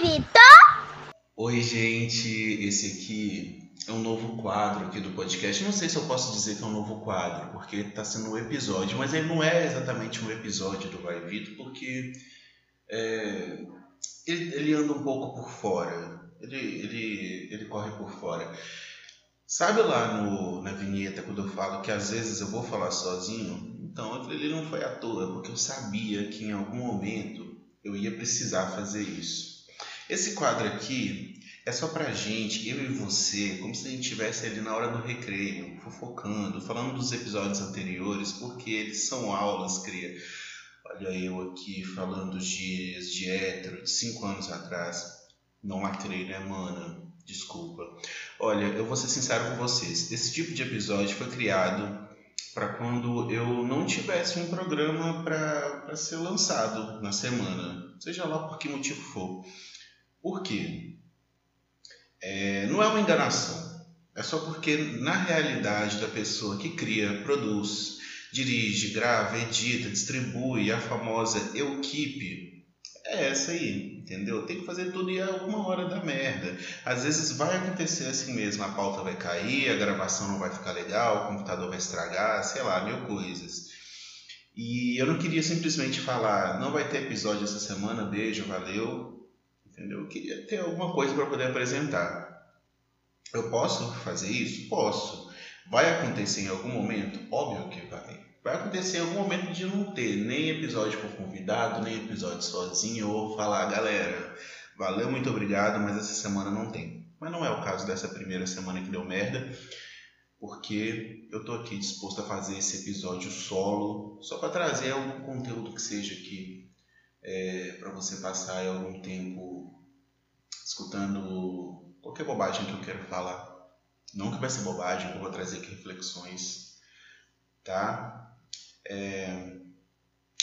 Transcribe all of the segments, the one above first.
Vai, Vitor! Oi, gente. Esse aqui é um novo quadro aqui do podcast. Não sei se eu posso dizer que é um novo quadro, porque está sendo um episódio, mas ele não é exatamente um episódio do Vai Vitor, porque é, ele, ele, anda um pouco por fora. Ele, ele, ele corre por fora. Sabe lá no, na vinheta quando eu falo que às vezes eu vou falar sozinho? Então ele não foi à toa, porque eu sabia que em algum momento eu ia precisar fazer isso. Esse quadro aqui é só pra gente, eu e você, como se a gente estivesse ali na hora do recreio, fofocando, falando dos episódios anteriores, porque eles são aulas, cria. Olha eu aqui falando de, de hétero de 5 anos atrás. Não lacrei, né, mano? Desculpa. Olha, eu vou ser sincero com vocês. Esse tipo de episódio foi criado para quando eu não tivesse um programa para ser lançado na semana, seja lá por que motivo for. Por quê? É, não é uma enganação. É só porque, na realidade da pessoa que cria, produz, dirige, grava, edita, distribui, a famosa equipe, é essa aí, entendeu? Tem que fazer tudo e alguma hora da merda. Às vezes vai acontecer assim mesmo, a pauta vai cair, a gravação não vai ficar legal, o computador vai estragar, sei lá, mil coisas. E eu não queria simplesmente falar, não vai ter episódio essa semana, beijo, valeu, entendeu? Eu queria ter alguma coisa para poder apresentar. Eu posso fazer isso? Posso. Vai acontecer em algum momento? Óbvio que vai vai acontecer em algum momento de não ter nem episódio com convidado, nem episódio sozinho, ou falar, galera, valeu, muito obrigado, mas essa semana não tem. Mas não é o caso dessa primeira semana que deu merda, porque eu tô aqui disposto a fazer esse episódio solo, só para trazer algum conteúdo que seja aqui é, para você passar algum tempo escutando qualquer bobagem que eu quero falar. Que vai ser bobagem, eu vou trazer aqui reflexões, tá? É...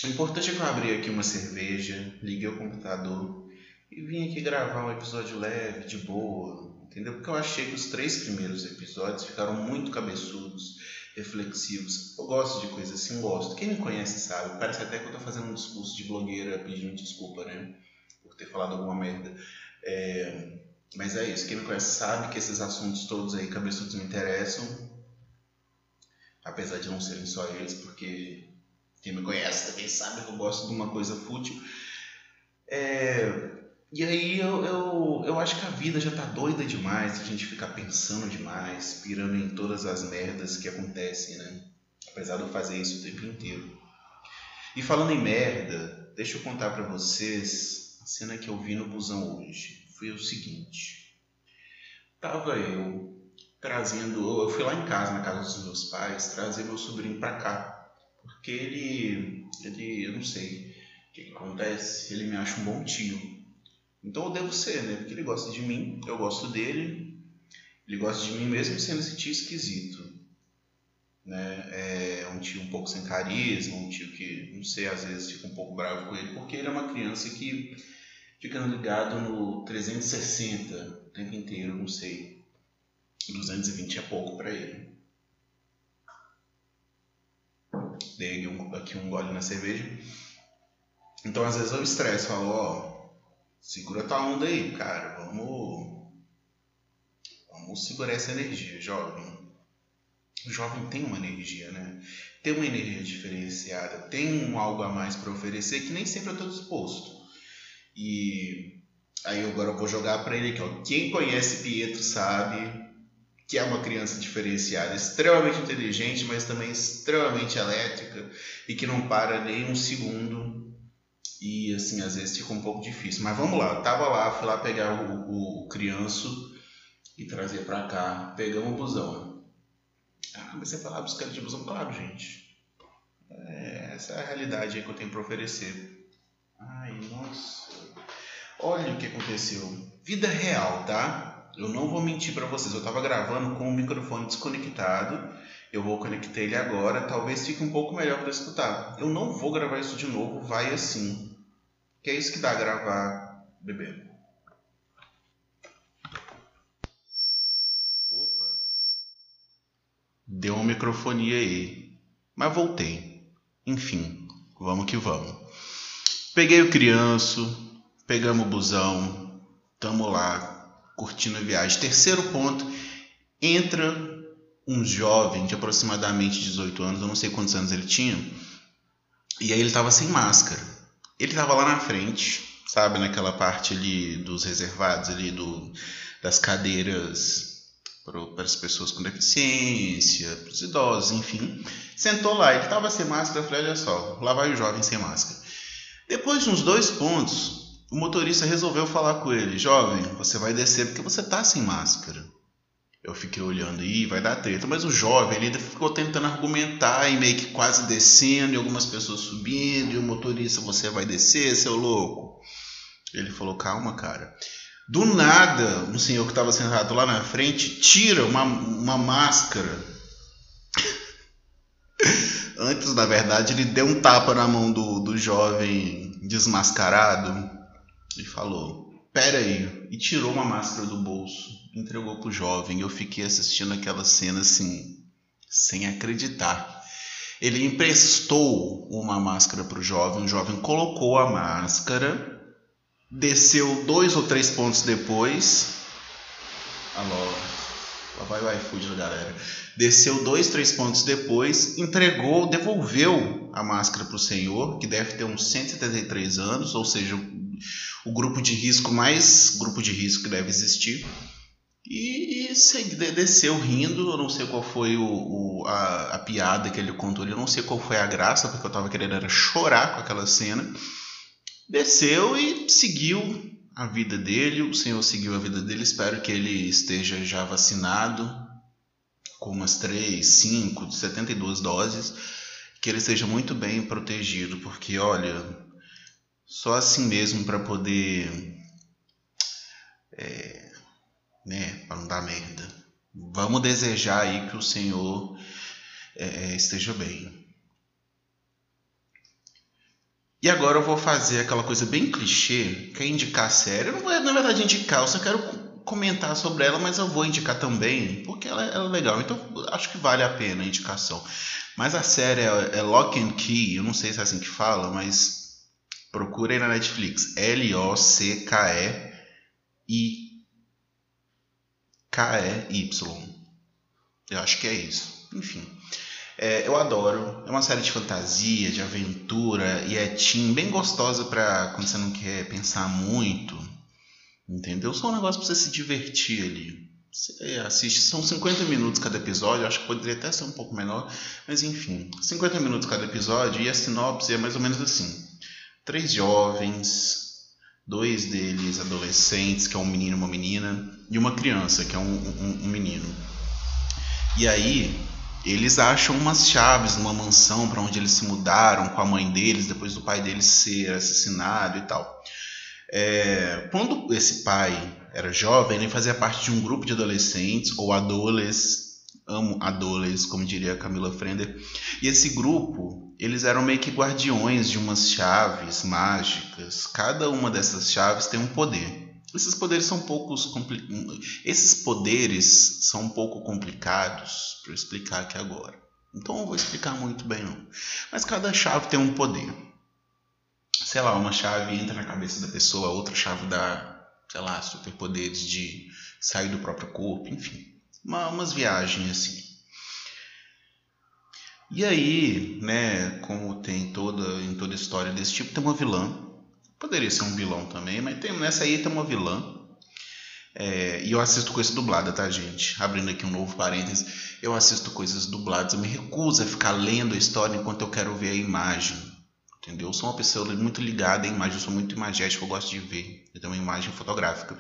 O importante é que eu abri aqui uma cerveja, liguei o computador e vim aqui gravar um episódio leve, de boa, entendeu? Porque eu achei que os três primeiros episódios ficaram muito cabeçudos, reflexivos. Eu gosto de coisas assim, gosto. Quem me conhece sabe, parece até que eu tô fazendo um discurso de blogueira pedindo desculpa, né? Por ter falado alguma merda. É... Mas é isso, quem me conhece sabe que esses assuntos todos aí cabeçudos me interessam apesar de não serem só eles, porque quem me conhece também sabe que eu gosto de uma coisa fútil. É, e aí eu, eu, eu acho que a vida já tá doida demais, a gente ficar pensando demais, pirando em todas as merdas que acontecem, né? Apesar de eu fazer isso o tempo inteiro. E falando em merda, deixa eu contar para vocês cena que eu vi no busão hoje. Foi o seguinte. Tava eu trazendo. Eu fui lá em casa, na casa dos meus pais, trazer meu sobrinho para cá. Porque ele. ele eu não sei o que, que, acontece, ele me acha um bom tio. Então eu devo ser, né? Porque ele gosta de mim, eu gosto dele, ele gosta de mim mesmo sendo esse tio esquisito. Né? É um tio um pouco sem carisma, um tio que, não sei, às vezes fica um pouco bravo com ele, porque ele é uma criança que fica ligado no 360 o tempo inteiro, não sei. 220 é pouco para ele. Dei aqui um, aqui um gole na cerveja. Então às vezes eu estresso, falo, ó, segura tua onda aí, cara, vamos. Vamos segurar essa energia, jovem. O jovem tem uma energia, né? Tem uma energia diferenciada, tem um algo a mais para oferecer que nem sempre eu estou disposto. E aí agora eu vou jogar para ele aqui, ó. Quem conhece Pietro sabe que é uma criança diferenciada, extremamente inteligente, mas também extremamente elétrica e que não para nem um segundo. E assim, às vezes fica um pouco difícil. Mas vamos lá, eu tava lá, fui lá pegar o, o, crianço e trazer para cá. Pegamos o busão. Ah, mas você falar buscar de busão? Claro, gente. É, essa é a realidade que eu tenho para oferecer. Ai, nossa. Olha o que aconteceu. Vida real, tá? Eu não vou mentir para vocês, eu estava gravando com o microfone desconectado. Eu vou conectar ele agora, talvez fique um pouco melhor para escutar. Eu não vou gravar isso de novo, vai assim. Que é isso que dá gravar bebendo. Opa. Deu uma microfonia aí. Mas voltei. Enfim, vamos que vamos. Peguei o crianço, pegamos o busão, tamo lá curtindo a viagem. Terceiro ponto, entra um jovem de aproximadamente 18 anos, eu não sei quantos anos ele tinha, e aí ele tava sem máscara. Ele tava lá na frente, sabe, naquela parte ali dos reservados ali do das cadeiras para as pessoas com deficiência, para os idosos, enfim. Sentou lá, ele estava sem máscara, eu falei, olha só, lá vai o jovem sem máscara. Depois de uns dois pontos, o motorista resolveu falar com ele, jovem, você vai descer porque você está sem máscara. Eu fiquei olhando aí, vai dar treta, mas o jovem ele ficou tentando argumentar e meio que quase descendo, e algumas pessoas subindo, e o motorista, você vai descer, seu louco. Ele falou, calma, cara. Do nada, um senhor que estava sentado lá na frente tira uma, uma máscara. Antes, na verdade, ele deu um tapa na mão do, do jovem desmascarado e falou: Pera aí. E tirou uma máscara do bolso, entregou pro jovem. Eu fiquei assistindo aquela cena assim, sem acreditar. Ele emprestou uma máscara pro jovem, o jovem colocou a máscara desceu dois ou três pontos depois. Alô, lá vai o iFood da galera. Desceu dois, três pontos depois, entregou, devolveu a máscara para o senhor, que deve ter uns 173 anos, ou seja, o, grupo de risco mais grupo de risco que deve existir. E, e desceu rindo, eu não sei qual foi o, o a, a, piada que ele contou, eu não sei qual foi a graça, porque eu estava querendo era chorar com aquela cena desceu e seguiu a vida dele. O Senhor seguiu a vida dele. Espero que ele esteja já vacinado com umas 3, 5, 72 doses. Que ele esteja muito bem protegido, porque olha, só assim mesmo para poder. É, né, para não dar merda. Vamos desejar aí que o Senhor é, esteja bem. E agora eu vou fazer aquela coisa bem clichê, que é indicar série. Eu não vou, na verdade, indicar, eu só quero comentar sobre ela, mas eu vou indicar também, porque ela, ela é legal. Então, acho que vale a pena a indicação. Mas a série é, é Lock and Key, eu não sei se é assim que fala, mas procura aí na Netflix. L-O-C-K-E-I K-E-Y. Eu acho que é isso. Enfim. É, eu adoro. É uma série de fantasia, de aventura e é teen, bem gostosa para quando você não quer pensar muito. Entendeu? Só um negócio para você se divertir ali. Você assiste, são 50 minutos cada episódio, acho que poderia até ser um pouco menor, mas enfim, 50 minutos cada episódio e a sinopse é mais ou menos assim: três jovens, dois deles adolescentes, que é um menino e uma menina, e uma criança, que é um, um, um menino. E aí, eles acham umas chaves numa mansão para onde eles se mudaram com a mãe deles depois do pai deles ser assassinado e tal. É, quando esse pai era jovem, ele fazia parte de um grupo de adolescentes ou adolescentes, amo adolescentes, como diria Camila Frender. E esse grupo, eles eram meio que guardiões de umas chaves mágicas. Cada uma dessas chaves tem um poder. Esses poderes são poucos esses poderes são um pouco complicados para explicar aqui agora. Então eu vou explicar muito bem não. Mas cada chave tem um poder. Sei lá, uma chave entra na cabeça da pessoa, outra chave dá, sei lá, superpoderes de sair do próprio corpo, enfim. Uma, umas viagens assim. E aí, né, como tem toda em toda história desse tipo, tem uma vilã Poderia ser um vilão também, mas tem, nessa aí tem uma vilã. É, e eu assisto coisa dublada, tá, gente? Abrindo aqui um novo parênteses. Eu assisto coisas dubladas. Eu me recuso a ficar lendo a história enquanto eu quero ver a imagem. Entendeu? Eu sou uma pessoa muito ligada à imagem. Eu sou muito imagético. Eu gosto de ver. Eu tenho uma imagem fotográfica.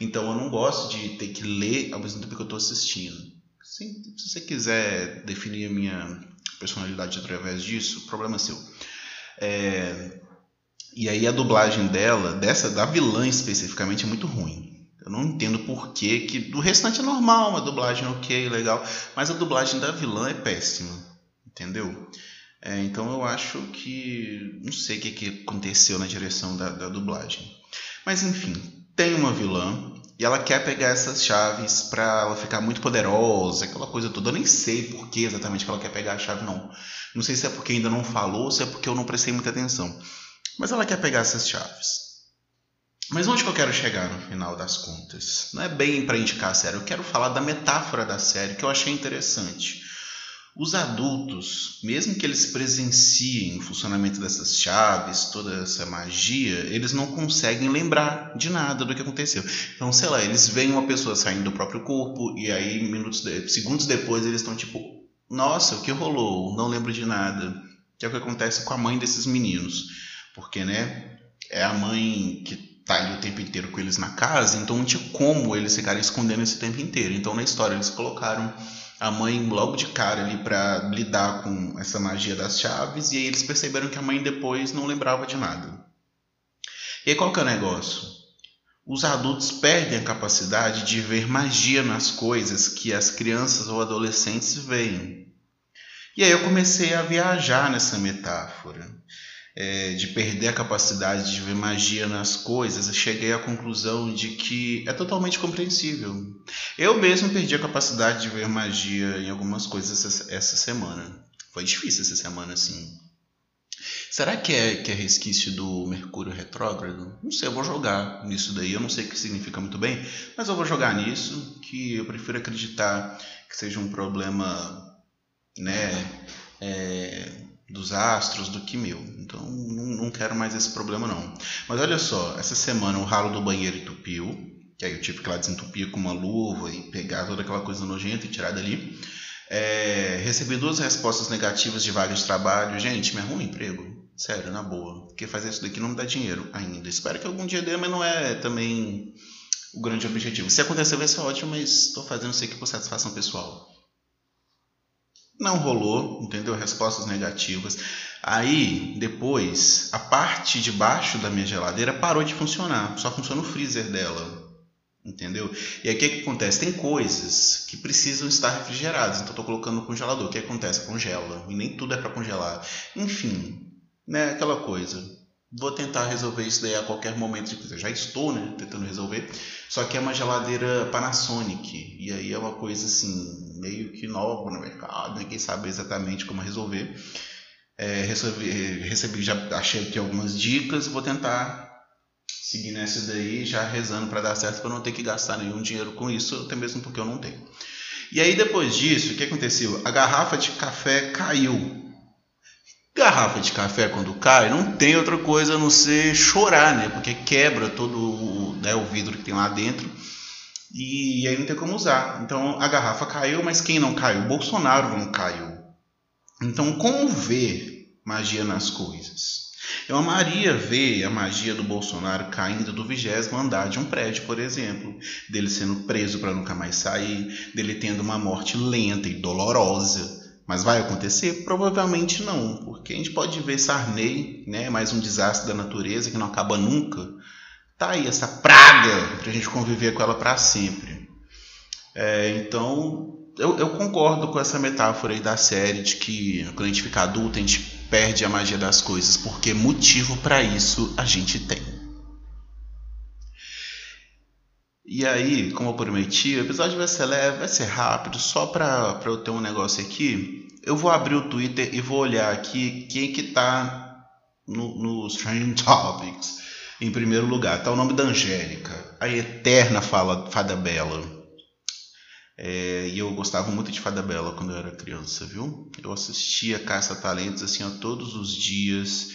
Então eu não gosto de ter que ler ao mesmo tempo que eu estou assistindo. Se, se você quiser definir a minha personalidade através disso, problema seu. É, e aí a dublagem dela, dessa da vilã especificamente, é muito ruim. Eu não entendo por que, que do restante é normal, uma dublagem ok, legal, mas a dublagem da vilã é péssima, entendeu? É, então eu acho que não sei o que, que aconteceu na direção da, da dublagem. Mas enfim, tem uma vilã e ela quer pegar essas chaves para ela ficar muito poderosa, aquela coisa toda. Eu nem sei por que exatamente que ela quer pegar a chave, não. Não sei se é porque ainda não falou ou se é porque eu não prestei muita atenção. Mas ela quer pegar essas chaves. Mas onde que eu quero chegar no final das contas? Não é bem para indicar a série, eu quero falar da metáfora da série que eu achei interessante. Os adultos, mesmo que eles presenciem o funcionamento dessas chaves, toda essa magia, eles não conseguem lembrar de nada do que aconteceu. Então, sei lá, eles veem uma pessoa saindo do próprio corpo e aí minutos, de, segundos depois eles estão tipo, nossa, o que rolou? Não lembro de nada. Que é o que acontece com a mãe desses meninos, porque né, é a mãe que tá ali o tempo inteiro com eles na casa, então não tinha como eles ficarem escondendo esse tempo inteiro. Então na história eles colocaram a mãe logo de cara ali para lidar com essa magia das chaves e aí eles perceberam que a mãe depois não lembrava de nada. E aí qual que é o negócio? Os adultos perdem a capacidade de ver magia nas coisas que as crianças ou adolescentes veem. E aí eu comecei a viajar nessa metáfora é, de perder a capacidade de ver magia nas coisas, eu cheguei à conclusão de que é totalmente compreensível. Eu mesmo perdi a capacidade de ver magia em algumas coisas essa, essa semana. Foi difícil essa semana, assim. Será que é, que é resquício do Mercúrio retrógrado? Não sei, eu vou jogar nisso daí. Eu não sei o que significa muito bem, mas eu vou jogar nisso, que eu prefiro acreditar que seja um problema, né, é, dos astros do que meu. Então não, não quero mais esse problema não. Mas olha só, essa semana o ralo do banheiro entupiu, que aí eu tive que lá desentupir com uma luva e pegar toda aquela coisa nojenta e tirar dali. É, recebi duas respostas negativas de vaga de trabalho. Gente, me arruma um emprego. Sério, na boa. Porque fazer isso daqui não me dá dinheiro ainda. Espero que algum dia dê, mas não é também o grande objetivo. Se acontecer vai ser ótimo, mas estou fazendo isso aqui por satisfação pessoal. Não rolou, entendeu? Respostas negativas. Aí, depois, a parte de baixo da minha geladeira parou de funcionar. Só funciona o freezer dela. Entendeu? E aí o que, que acontece? Tem coisas que precisam estar refrigeradas. Então estou colocando no congelador. O que acontece? Congela. E nem tudo é para congelar. Enfim, né? Aquela coisa. Vou tentar resolver isso daí a qualquer momento. Eu já estou né, tentando resolver. Só que é uma geladeira Panasonic. E aí é uma coisa assim, meio que nova no mercado. Ninguém sabe exatamente como resolver. É, recebi, recebi, já achei aqui algumas dicas. Vou tentar seguir nessa daí, já rezando para dar certo, para não ter que gastar nenhum dinheiro com isso, até mesmo porque eu não tenho. E aí depois disso, o que aconteceu? A garrafa de café caiu Garrafa de café quando cai, não tem outra coisa a não ser chorar, né? Porque quebra todo o, né, o vidro que tem lá dentro e aí não tem como usar. Então a garrafa caiu, mas quem não caiu? Bolsonaro não caiu. Então como ver magia nas coisas? Eu amaria ver a magia do Bolsonaro caindo do vigésimo andar de um prédio, por exemplo, dele sendo preso para nunca mais sair, dele tendo uma morte lenta e dolorosa mas vai acontecer? Provavelmente não, porque a gente pode ver Sarney, né, mais um desastre da natureza que não acaba nunca. Tá aí essa praga para a gente conviver com ela para sempre. É, então, eu, eu, concordo com essa metáfora aí da série de que quando a gente fica adulto a gente perde a magia das coisas, porque motivo para isso a gente tem. E aí, como eu prometi, o episódio vai ser leve, vai ser rápido, só para eu ter um negócio aqui. Eu vou abrir o Twitter e vou olhar aqui quem que tá no, nos Trending Topics. Em primeiro lugar, tá o nome da Angélica, a eterna fala, Fada Bela. É, e eu gostava muito de Fada Bela quando eu era criança, viu? Eu assistia Caça Talentos assim ó, todos os dias.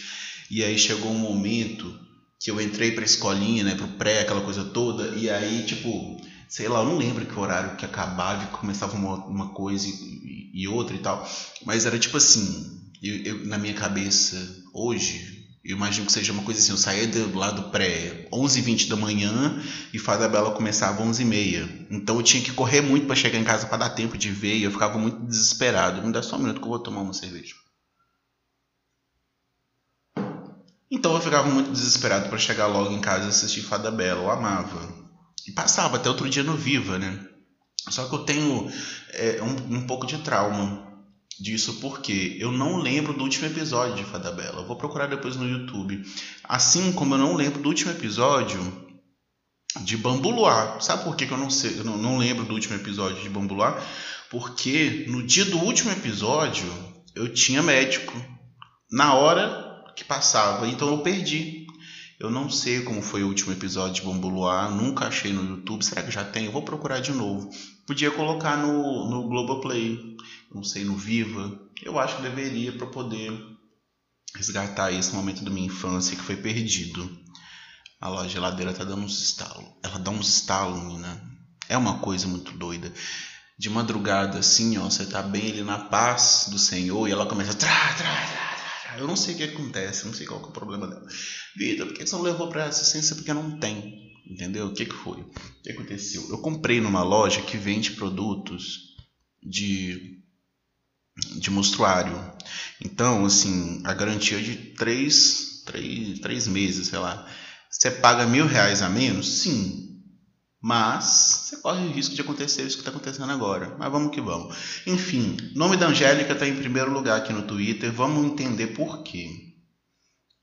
E aí chegou um momento que eu entrei pra escolinha, né, pro pré, aquela coisa toda, e aí, tipo, sei lá, eu não lembro que horário que acabava e começava uma, uma coisa e, e, outra e tal, mas era tipo assim, eu, eu, na minha cabeça, hoje, eu imagino que seja uma coisa assim, eu saía do lado pré 11h20 da manhã e Fada Bela começava 11h30. Então eu tinha que correr muito para chegar em casa para dar tempo de ver e eu ficava muito desesperado. Me dá só um minuto que eu vou tomar uma cerveja. Então eu ficava muito desesperado para chegar logo em casa e assistir Fada Bela, eu amava. E passava até outro dia no Viva, né? Só que eu tenho é, um, um pouco de trauma disso porque eu não lembro do último episódio de Fada Bela. Eu vou procurar depois no YouTube. Assim como eu não lembro do último episódio de Bambu Luar. Sabe por que, que eu, não, sei, eu não, não lembro do último episódio de Bambu Luar? Porque no dia do último episódio eu tinha médico. Na hora que passava. Então eu perdi. Eu não sei como foi o último episódio de Bambuluá, nunca achei no YouTube. Será que já tem? Eu vou procurar de novo. Podia colocar no, no Globoplay, não sei, no Viva. Eu acho que deveria para poder resgatar esse momento da minha infância que foi perdido. A loja geladeira tá dando uns estalos. Ela dá uns estalos, menina. É uma coisa muito doida. De madrugada, assim, ó, você tá bem ali na paz do Senhor e ela começa trá, trá. Eu não sei o que acontece, não sei qual é o problema dela. Vitor, por que você não levou pra assistência? Porque não tem. Entendeu? O que, que foi? O que aconteceu? Eu comprei numa loja que vende produtos de de mostruário. Então, assim, a garantia é de três, três, três meses, sei lá. Você paga mil reais a menos? Sim. Mas você corre o risco de acontecer isso que está acontecendo agora. Mas vamos que vamos. Enfim, nome da Angélica está em primeiro lugar aqui no Twitter. Vamos entender por quê.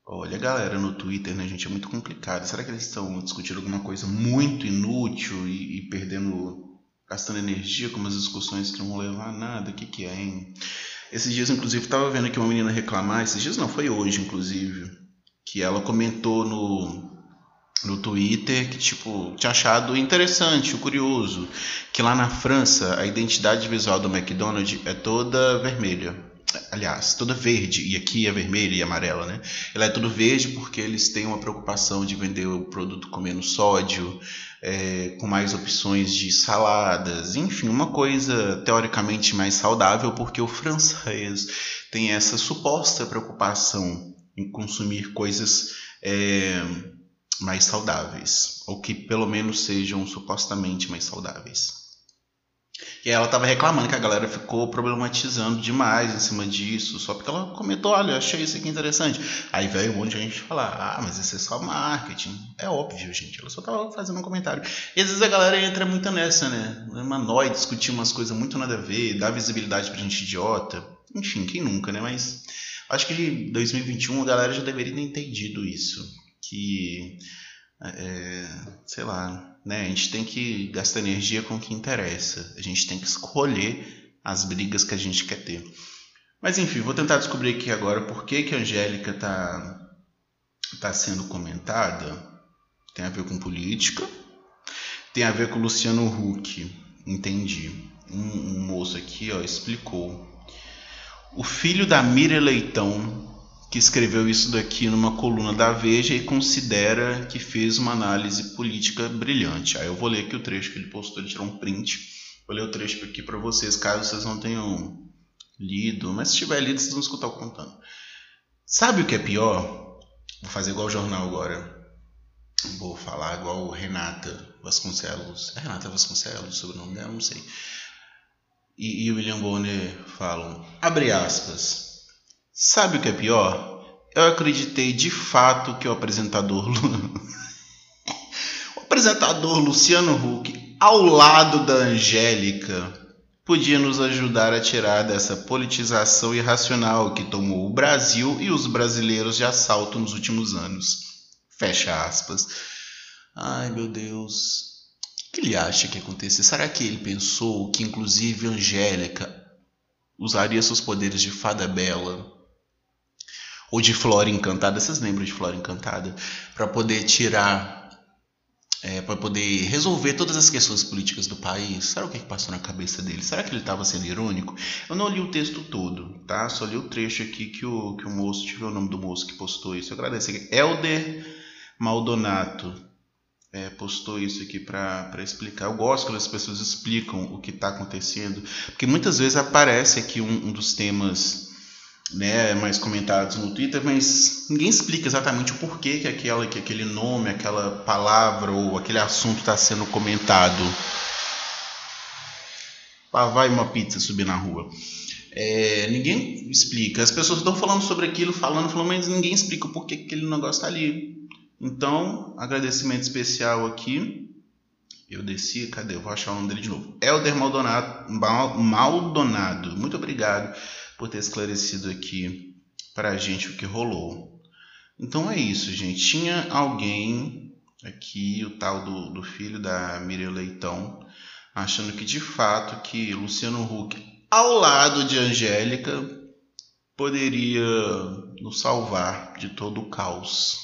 Olha, galera, no Twitter, né, gente, é muito complicado. Será que eles estão discutindo alguma coisa muito inútil e, e perdendo gastando energia com umas discussões que não vão levar a nada. O que, que é, hein? Esses dias, inclusive, estava vendo aqui uma menina reclamar. Esses dias não, foi hoje, inclusive. Que ela comentou no, no Twitter que, tipo, tinha achado interessante, curioso. Que lá na França, a identidade visual do McDonald's é toda vermelha aliás, toda verde, e aqui é vermelha e amarela, né? Ela é tudo verde porque eles têm uma preocupação de vender o produto com menos sódio, é, com mais opções de saladas, enfim, uma coisa teoricamente mais saudável, porque o francês tem essa suposta preocupação em consumir coisas é, mais saudáveis, ou que pelo menos sejam supostamente mais saudáveis. E ela tava reclamando que a galera ficou problematizando demais em cima disso, só porque ela comentou, olha, achei isso aqui interessante. Aí veio um monte de gente falar, ah, mas isso é só marketing. É óbvio, gente, ela só tava fazendo um comentário. E às vezes a galera entra muito nessa, né? Uma nóia discutir umas coisas muito nada a ver, dar visibilidade pra gente idiota. Enfim, quem nunca, né? Mas acho que em 2021 a galera já deveria ter entendido isso. Que, é, sei lá, né? A gente tem que gastar energia com o que interessa. A gente tem que escolher as brigas que a gente quer ter. Mas enfim, vou tentar descobrir aqui agora por que, que a Angélica está tá sendo comentada. Tem a ver com política, tem a ver com Luciano Huck. Entendi. Um, um moço aqui ó, explicou. O filho da Mira Leitão que escreveu isso daqui numa coluna da Veja e considera que fez uma análise política brilhante. Aí eu vou ler aqui o trecho que ele postou, ele tirou um print. Vou ler o trecho aqui para vocês, caso vocês não tenham lido, mas se tiver lido, vocês vão escutar o contando. Sabe o que é pior? Vou fazer igual o jornal agora. Vou falar igual Renata Vasconcelos. É Renata Vasconcelos, o nome dela, não sei. E, e William Bonner falam, abre aspas, Sabe o que é pior? Eu acreditei de fato que o apresentador o apresentador Luciano Huck, ao lado da Angélica, podia nos ajudar a tirar dessa politização irracional que tomou o Brasil e os brasileiros de assalto nos últimos anos. Fecha aspas. Ai, meu Deus. O que ele acha que aconteceu? Será que ele pensou que inclusive Angélica usaria seus poderes de fada bela ou de Flora Encantada, vocês lembram de Flora Encantada? Para poder tirar, é, para poder resolver todas as questões políticas do país. Será o que, que passou na cabeça dele? Será que ele estava sendo irônico? Eu não li o texto todo, tá? Só li o trecho aqui que o, que o moço, deixa eu ver o nome do moço que postou isso. Eu agradeço aqui. Elder Maldonato. É, postou isso aqui para explicar. Eu gosto quando as pessoas explicam o que está acontecendo, porque muitas vezes aparece aqui um, um dos temas né, mais comentados no Twitter, mas ninguém explica exatamente o porquê que, aquela, que aquele nome, aquela palavra ou aquele assunto está sendo comentado. Lá vai uma pizza subir na rua. É, ninguém explica. As pessoas estão falando sobre aquilo, falando, falando, mas ninguém explica o porquê que aquele negócio está ali. Então, agradecimento especial aqui. Eu desci, cadê? Eu vou achar o nome dele de novo. Helder Maldonado, Maldonado. Muito obrigado por ter esclarecido aqui para a gente o que rolou. Então é isso, gente. Tinha alguém aqui, o tal do, do filho da Miriam Leitão, achando que de fato que Luciano Huck, ao lado de Angélica, poderia nos salvar de todo o caos.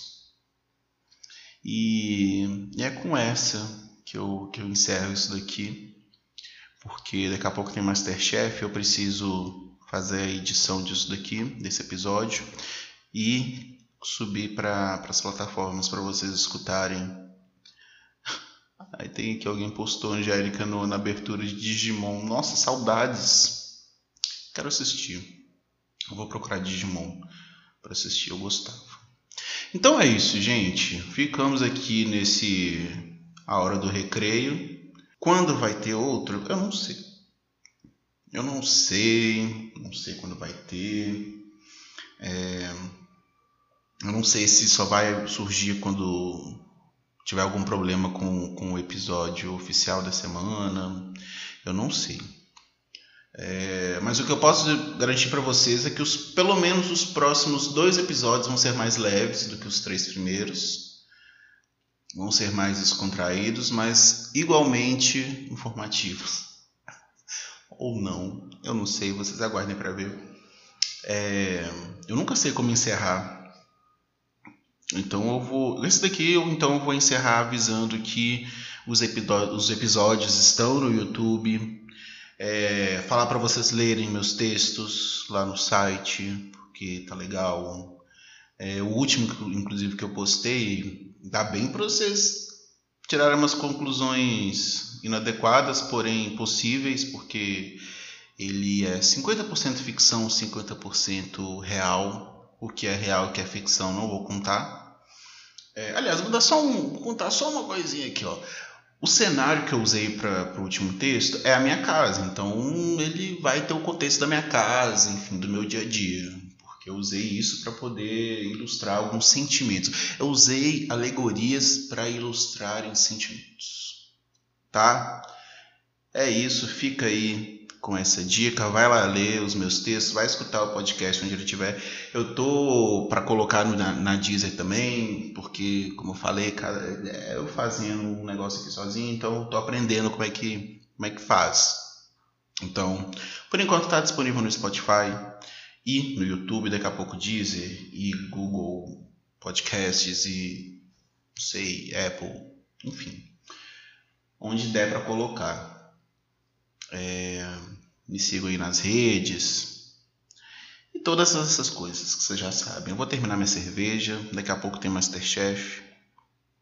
E, é com essa que eu, que eu encerro isso daqui, porque daqui a pouco tem Masterchef, eu preciso fazer a edição disso daqui, desse episódio, e subir para as plataformas para vocês escutarem. Aí tem aqui alguém postou Angélica no, na abertura de Digimon. Nossa, saudades! Quero assistir. Eu vou procurar Digimon para assistir, eu gostava. Então é isso, gente. Ficamos aqui nesse a hora do recreio. Quando vai ter outro? Eu não sei. Eu não sei, não sei quando vai ter. É, eu não sei se só vai surgir quando tiver algum problema com, com o episódio oficial da semana. Eu não sei. É, mas o que eu posso garantir para vocês é que os, pelo menos os próximos dois episódios vão ser mais leves do que os três primeiros vão ser mais descontraídos, mas igualmente informativos. Ou não, eu não sei, vocês aguardem para ver. É, eu nunca sei como encerrar. Então eu vou. Esse daqui eu então vou encerrar avisando que os, os episódios estão no YouTube. É, falar para vocês lerem meus textos lá no site, porque tá legal. É, o último, inclusive, que eu postei, dá bem para vocês tirarem umas conclusões inadequadas, porém possíveis, porque ele é 50% ficção, 50% real. O que é real o que é ficção não vou contar. É, aliás, vou dar só um, vou contar só uma coisinha aqui, ó. O cenário que eu usei para o último texto é a minha casa, então ele vai ter o contexto da minha casa, enfim, do meu dia a dia. Eu usei isso para poder ilustrar alguns sentimentos. Eu usei alegorias para ilustrarem sentimentos. Tá? É isso, fica aí com essa dica, vai lá ler os meus textos, vai escutar o podcast onde ele estiver. Eu tô para colocar na, na Deezer também, porque como eu falei, cara, é eu fazendo um negócio aqui sozinho, então tô aprendendo como é que como é que faz. Então, por enquanto está disponível no Spotify, e no YouTube, daqui a pouco Deezer e Google Podcasts e sei, Apple, enfim, onde der para colocar. É, me sigam aí nas redes e todas essas coisas que vocês já sabem. Eu vou terminar minha cerveja, daqui a pouco tem Masterchef,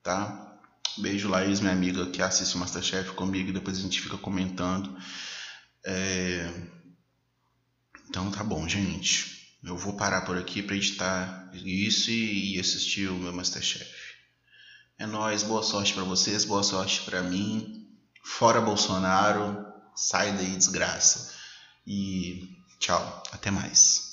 tá? Beijo Laís, minha amiga que assiste o Masterchef comigo, depois a gente fica comentando. É, então tá bom, gente. Eu vou parar por aqui para editar isso e, assistir o meu Masterchef. É nóis, boa sorte para vocês, boa sorte para mim. Fora Bolsonaro, sai daí desgraça. E tchau, até mais.